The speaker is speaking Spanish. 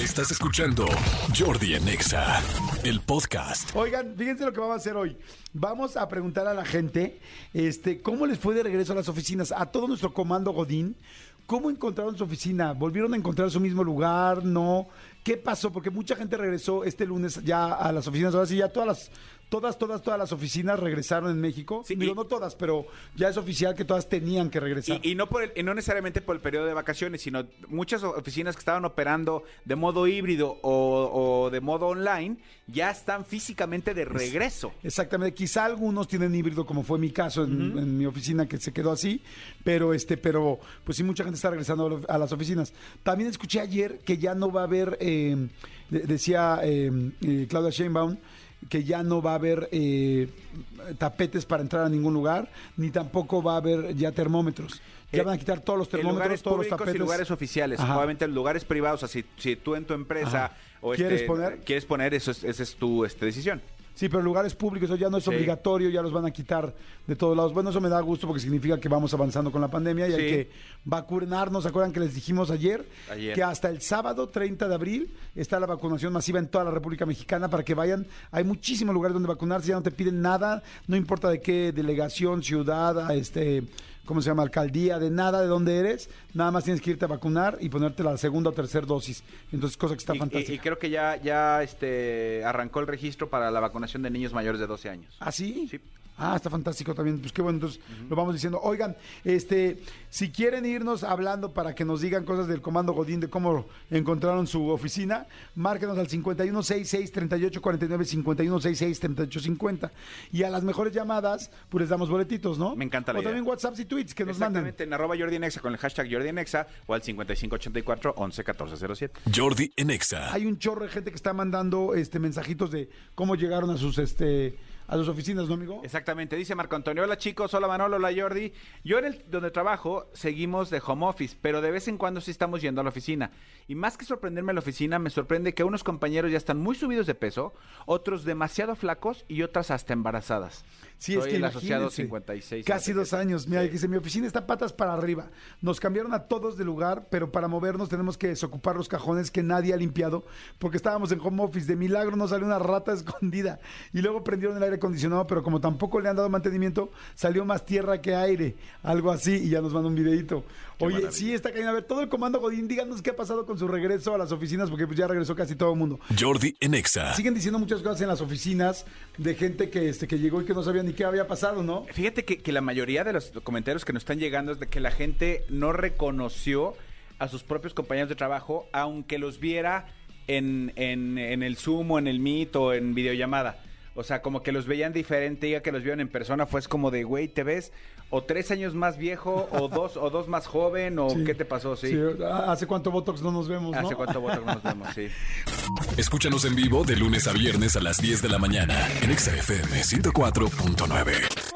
Estás escuchando Jordi en Exa, el podcast. Oigan, fíjense lo que vamos a hacer hoy. Vamos a preguntar a la gente este, cómo les fue de regreso a las oficinas, a todo nuestro comando Godín. ¿Cómo encontraron su oficina? ¿Volvieron a encontrar su mismo lugar? ¿No? ¿Qué pasó? Porque mucha gente regresó este lunes ya a las oficinas. Ahora sí, ya todas las, todas, todas, todas las oficinas regresaron en México. Sí, Digo, y- no todas, pero ya es oficial que todas tenían que regresar. Y, y no por el- y no necesariamente por el periodo de vacaciones, sino muchas oficinas que estaban operando de modo híbrido o, o de modo online ya están físicamente de regreso. Exactamente, quizá algunos tienen híbrido, como fue mi caso en, en mi oficina que se quedó así, pero este, pero pues sí mucha gente está regresando a las oficinas. También escuché ayer que ya no va a haber, eh, de- decía eh, eh, Claudia Sheinbaum, que ya no va a haber eh, tapetes para entrar a ningún lugar, ni tampoco va a haber ya termómetros. Ya Eh, van a quitar todos los termómetros, todos los públicos tapetes. y lugares oficiales. Ajá. Obviamente en lugares privados, o sea, si, si tú en tu empresa Ajá. o ¿Quieres este, poner? quieres poner, eso es, esa es tu este, decisión. Sí, pero lugares públicos eso ya no es Sí. obligatorio, ya los van a quitar de todos lados. Bueno, eso me da gusto porque significa que vamos avanzando con la pandemia y hay que vacunarnos. ¿Se acuerdan que les dijimos ayer? Ayer. Que hasta el sábado 30 de abril está la vacunación masiva en toda la República Mexicana para que vayan. Hay muchísimos lugares donde vacunarse, ya no te piden nada, no importa de qué delegación, ciudad, este, ¿cómo se llama? Alcaldía, de nada, de dónde eres. Nada más tienes que irte a vacunar y ponerte la segunda o tercera dosis. Entonces, cosa que está Y, y- fantástica. y creo que ya, ya este, arrancó el registro para la vacunación de niños mayores de 12 años. ¿Ah, sí? Sí. Ah, está fantástico también. Pues qué bueno, entonces lo vamos diciendo. Oigan, este, si quieren irnos hablando para que nos digan cosas del Comando Godín, de cómo encontraron su oficina, márquenos al 5166-3849, 5166-3850. Y a las mejores llamadas, pues les damos boletitos, ¿no? Me encanta la O idea. también WhatsApps y tweets que nos manden. Exactamente, en arroba Jordi en Exa con el hashtag Jordi en Exa o al 5584 11 14 07. Jordi en Exa. Hay un chorro de gente que está mandando este mensajitos de cómo llegaron a sus este a sus oficinas, ¿no, amigo? Exactamente, dice Marco Antonio, hola chicos, hola Manolo, hola Jordi. Yo en el donde trabajo seguimos de home office, pero de vez en cuando sí estamos yendo a la oficina. Y más que sorprenderme a la oficina, me sorprende que unos compañeros ya están muy subidos de peso, otros demasiado flacos y otras hasta embarazadas. Sí, Soy es que el asociado imagínense, 56. Casi dos años. Mira, dice, mi oficina está patas para arriba. Nos cambiaron a todos de lugar, pero para movernos tenemos que desocupar los cajones que nadie ha limpiado, porque estábamos en home office. De milagro nos salió una rata escondida. Y luego prendieron el aire acondicionado, pero como tampoco le han dado mantenimiento, salió más tierra que aire. Algo así, y ya nos mandó un videito. Qué Oye, maravilla. sí, está cayendo. A ver, todo el comando Godín, díganos qué ha pasado con su regreso a las oficinas, porque pues ya regresó casi todo el mundo. Jordi en Exa. Siguen diciendo muchas cosas en las oficinas de gente que, este, que llegó y que no sabía ni qué había pasado, ¿no? Fíjate que, que la mayoría de los comentarios que nos están llegando es de que la gente no reconoció a sus propios compañeros de trabajo, aunque los viera en, en, en el Zoom o en el Meet o en videollamada. O sea, como que los veían diferente, ya que los vieron en persona, fue es como de, güey, ¿te ves o tres años más viejo o dos o dos más joven o Sí. qué te pasó? Sí. Sí, ¿Hace cuánto Botox no nos vemos, no? ¿Hace cuánto votos nos vemos? Sí. Escúchanos en vivo de lunes a viernes a las 10 de la mañana en Exa FM 104.9.